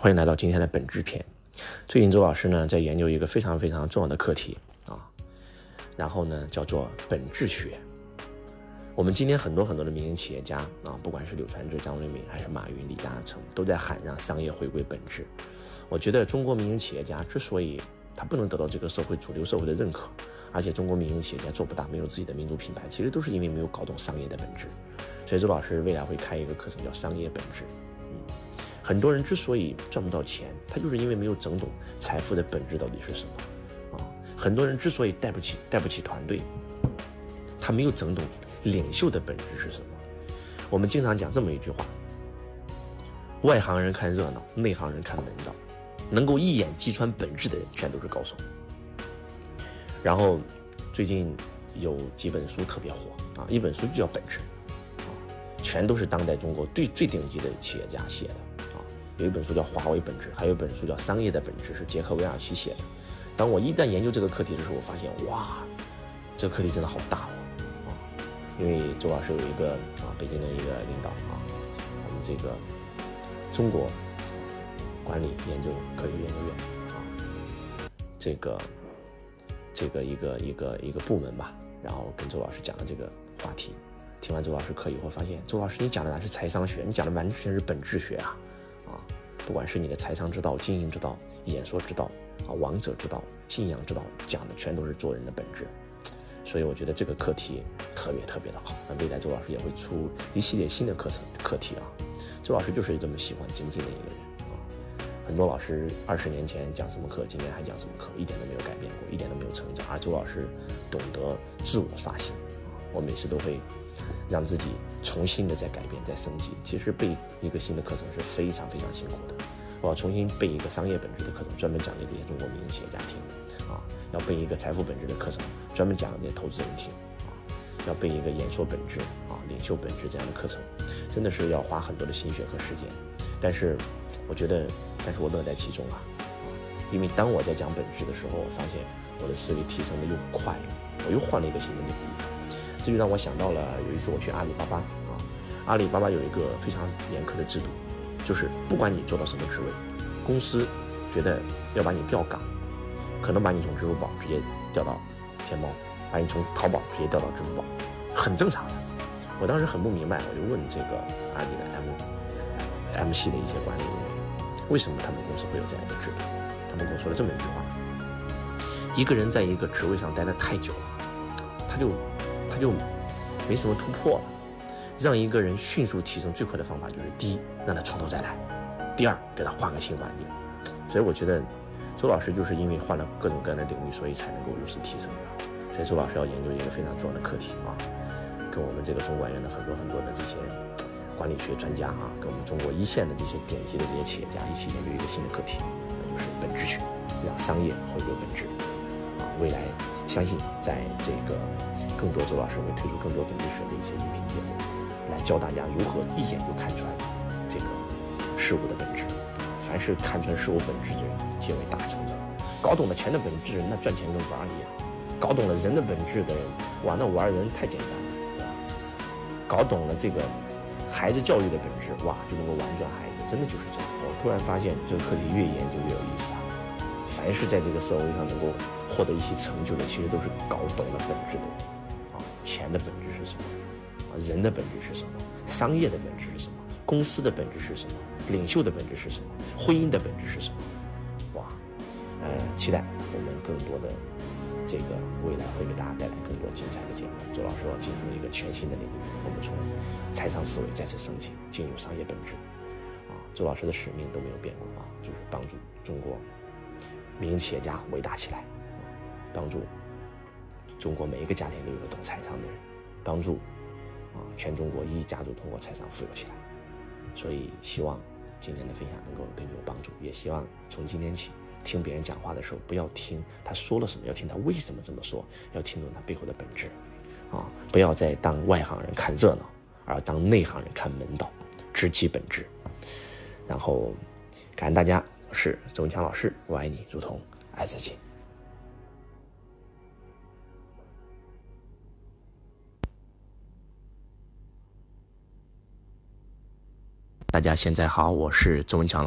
欢迎来到今天的本质篇。最近周老师呢在研究一个非常非常重要的课题啊，然后呢叫做本质学。我们今天很多很多的民营企业家啊，不管是柳传志、张瑞敏，还是马云、李嘉诚，都在喊让商业回归本质。我觉得中国民营企业家之所以他不能得到这个社会主流社会的认可，而且中国民营企业家做不大，没有自己的民族品牌，其实都是因为没有搞懂商业的本质。所以周老师未来会开一个课程，叫商业本质。嗯很多人之所以赚不到钱，他就是因为没有整懂财富的本质到底是什么啊！很多人之所以带不起带不起团队，他没有整懂领袖的本质是什么。我们经常讲这么一句话：外行人看热闹，内行人看门道。能够一眼击穿本质的人，全都是高手。然后最近有几本书特别火啊，一本书就叫《本质》，啊，全都是当代中国最最顶级的企业家写的。有一本书叫《华为本质》，还有一本书叫《商业的本质》，是杰克韦尔奇写的。当我一旦研究这个课题的时候，我发现哇，这个课题真的好大哦！啊，因为周老师有一个啊，北京的一个领导啊，我们这个中国管理研究科学研究院啊，这个这个一个一个一个部门吧，然后跟周老师讲了这个话题。听完周老师课以后，发现周老师你讲的哪是财商学，你讲的完全是本质学啊！不管是你的财商之道、经营之道、演说之道啊、王者之道、信仰之道，讲的全都是做人的本质。所以我觉得这个课题特别特别的好。那未来周老师也会出一系列新的课程课题啊。周老师就是这么喜欢精进的一个人啊。很多老师二十年前讲什么课，今年还讲什么课，一点都没有改变过，一点都没有成长。而周老师懂得自我刷新，我每次都会。让自己重新的再改变、再升级。其实背一个新的课程是非常非常辛苦的。我要重新背一个商业本质的课程，专门讲给这些中国民营企业家听。啊，要背一个财富本质的课程，专门讲给投资人听。啊，要背一个演说本质、啊领袖本质这样的课程，真的是要花很多的心血和时间。但是，我觉得，但是我乐在其中啊。因为当我在讲本质的时候，我发现我的思维提升的又快，我又换了一个新的领域。这就让我想到了有一次我去阿里巴巴啊，阿里巴巴有一个非常严苛的制度，就是不管你做到什么职位，公司觉得要把你调岗，可能把你从支付宝直接调到天猫，把你从淘宝直接调到支付宝，很正常的。我当时很不明白，我就问这个阿里的 M M 系的一些管理人员，为什么他们公司会有这样一个制度？他们跟我说了这么一句话：一个人在一个职位上待得太久了，他就。就没什么突破了。让一个人迅速提升最快的方法就是：第一，让他从头再来；第二，给他换个新环境。所以我觉得，周老师就是因为换了各种各样的领域，所以才能够如此提升的。所以周老师要研究一个非常重要的课题啊，跟我们这个中管院的很多很多的这些管理学专家啊，跟我们中国一线的这些顶级的这些企业家一起研究一个新的课题，那就是本质学，让商业回归本质。啊，未来相信在这个。更多周老师会推出更多本质学的一些音频节目，来教大家如何一眼就看穿这个事物的本质。凡是看穿事物本质的人，皆为大成者。搞懂了钱的本质，那赚钱跟玩儿一样；搞懂了人的本质的人，哇，那玩人太简单了，对吧？搞懂了这个孩子教育的本质，哇，就能够玩转孩子，真的就是这样。我突然发现，这个课题越研究越有意思啊！凡是在这个社会上能够获得一些成就的，其实都是搞懂了本质的人。钱的本质是什么？人的本质是什么？商业的本质是什么？公司的本质是什么？领袖的本质是什么？婚姻的本质是什么？哇，呃，期待我们更多的这个未来会给大家带来更多精彩的节目。周老师要进入一个全新的领域，我们从财商思维再次升级，进入商业本质。啊，周老师的使命都没有变过啊，就是帮助中国民营企业家伟大起来，帮助。中国每一个家庭都有个懂财商的人，帮助啊全中国一家族通过财商富有起来。所以希望今天的分享能够对你有帮助，也希望从今天起听别人讲话的时候，不要听他说了什么，要听他为什么这么说，要听懂他背后的本质。啊，不要再当外行人看热闹，而当内行人看门道，知其本质。然后感恩大家，我是周文强老师，我爱你如同爱自己。大家现在好，我是周文强老。